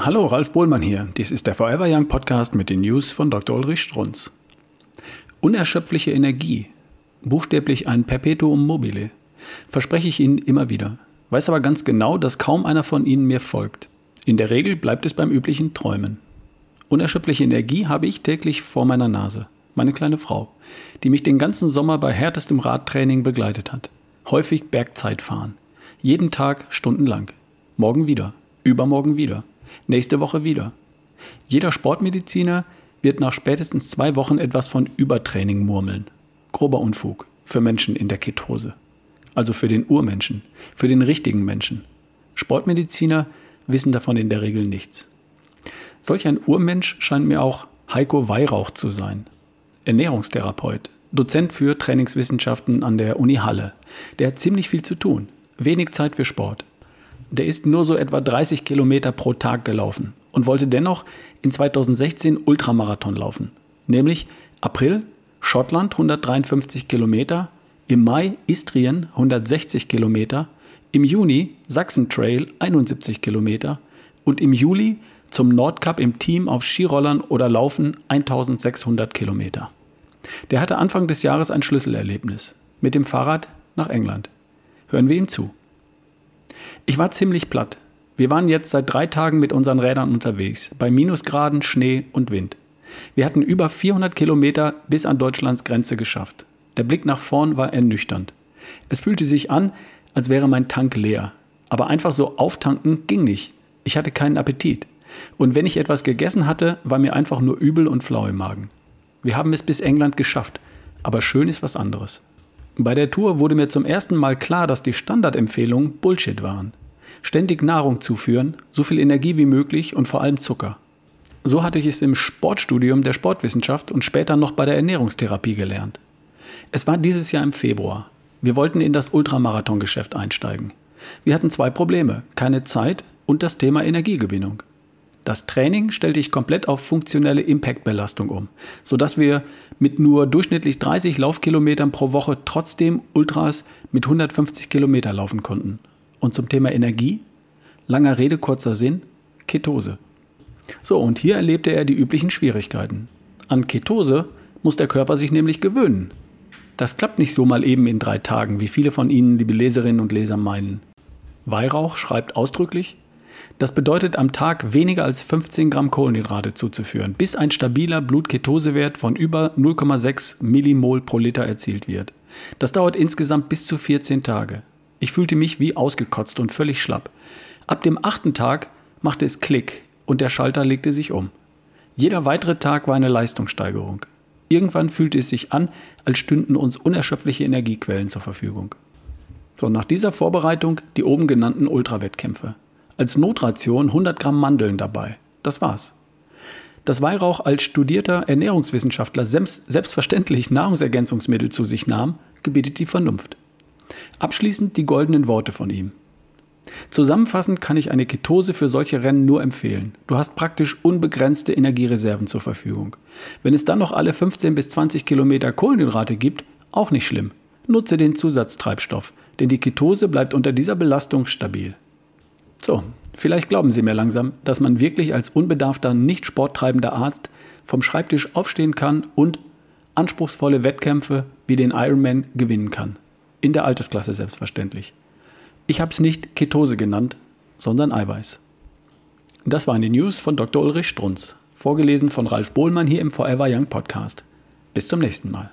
Hallo, Ralf Bohlmann hier. Dies ist der Forever Young Podcast mit den News von Dr. Ulrich Strunz. Unerschöpfliche Energie, buchstäblich ein Perpetuum mobile, verspreche ich Ihnen immer wieder, weiß aber ganz genau, dass kaum einer von Ihnen mir folgt. In der Regel bleibt es beim üblichen Träumen. Unerschöpfliche Energie habe ich täglich vor meiner Nase, meine kleine Frau, die mich den ganzen Sommer bei härtestem Radtraining begleitet hat. Häufig Bergzeit fahren. Jeden Tag stundenlang. Morgen wieder. Übermorgen wieder nächste Woche wieder. Jeder Sportmediziner wird nach spätestens zwei Wochen etwas von Übertraining murmeln. Grober Unfug für Menschen in der Ketose. Also für den Urmenschen, für den richtigen Menschen. Sportmediziner wissen davon in der Regel nichts. Solch ein Urmensch scheint mir auch Heiko Weihrauch zu sein. Ernährungstherapeut, Dozent für Trainingswissenschaften an der Uni Halle. Der hat ziemlich viel zu tun, wenig Zeit für Sport der ist nur so etwa 30 Kilometer pro Tag gelaufen und wollte dennoch in 2016 Ultramarathon laufen. Nämlich April Schottland 153 Kilometer, im Mai Istrien 160 Kilometer, im Juni Sachsen Trail 71 Kilometer und im Juli zum Nordcup im Team auf Skirollern oder Laufen 1600 Kilometer. Der hatte Anfang des Jahres ein Schlüsselerlebnis mit dem Fahrrad nach England. Hören wir ihm zu. Ich war ziemlich platt. Wir waren jetzt seit drei Tagen mit unseren Rädern unterwegs, bei Minusgraden, Schnee und Wind. Wir hatten über 400 Kilometer bis an Deutschlands Grenze geschafft. Der Blick nach vorn war ernüchternd. Es fühlte sich an, als wäre mein Tank leer. Aber einfach so auftanken ging nicht. Ich hatte keinen Appetit. Und wenn ich etwas gegessen hatte, war mir einfach nur übel und flau im Magen. Wir haben es bis England geschafft, aber schön ist was anderes. Bei der Tour wurde mir zum ersten Mal klar, dass die Standardempfehlungen Bullshit waren. Ständig Nahrung zuführen, so viel Energie wie möglich und vor allem Zucker. So hatte ich es im Sportstudium der Sportwissenschaft und später noch bei der Ernährungstherapie gelernt. Es war dieses Jahr im Februar. Wir wollten in das Ultramarathongeschäft einsteigen. Wir hatten zwei Probleme, keine Zeit und das Thema Energiegewinnung. Das Training stellte ich komplett auf funktionelle Impact-Belastung um, sodass wir mit nur durchschnittlich 30 Laufkilometern pro Woche trotzdem Ultras mit 150 Kilometer laufen konnten. Und zum Thema Energie? Langer Rede, kurzer Sinn, Ketose. So, und hier erlebte er die üblichen Schwierigkeiten. An Ketose muss der Körper sich nämlich gewöhnen. Das klappt nicht so mal eben in drei Tagen, wie viele von Ihnen, liebe Leserinnen und Leser, meinen. Weihrauch schreibt ausdrücklich, das bedeutet am Tag weniger als 15 Gramm Kohlenhydrate zuzuführen, bis ein stabiler Blutketosewert von über 0,6 Millimol pro Liter erzielt wird. Das dauert insgesamt bis zu 14 Tage. Ich fühlte mich wie ausgekotzt und völlig schlapp. Ab dem achten Tag machte es Klick und der Schalter legte sich um. Jeder weitere Tag war eine Leistungssteigerung. Irgendwann fühlte es sich an, als stünden uns unerschöpfliche Energiequellen zur Verfügung. So, nach dieser Vorbereitung die oben genannten Ultrawettkämpfe als Notration 100 Gramm Mandeln dabei. Das war's. Dass Weihrauch als studierter Ernährungswissenschaftler selbstverständlich Nahrungsergänzungsmittel zu sich nahm, gebietet die Vernunft. Abschließend die goldenen Worte von ihm. Zusammenfassend kann ich eine Ketose für solche Rennen nur empfehlen. Du hast praktisch unbegrenzte Energiereserven zur Verfügung. Wenn es dann noch alle 15 bis 20 Kilometer Kohlenhydrate gibt, auch nicht schlimm. Nutze den Zusatztreibstoff, denn die Ketose bleibt unter dieser Belastung stabil. So, vielleicht glauben Sie mir langsam, dass man wirklich als unbedarfter, nicht sporttreibender Arzt vom Schreibtisch aufstehen kann und anspruchsvolle Wettkämpfe wie den Ironman gewinnen kann. In der Altersklasse selbstverständlich. Ich habe es nicht Ketose genannt, sondern Eiweiß. Das waren die News von Dr. Ulrich Strunz, vorgelesen von Ralf Bohlmann hier im Forever Young Podcast. Bis zum nächsten Mal.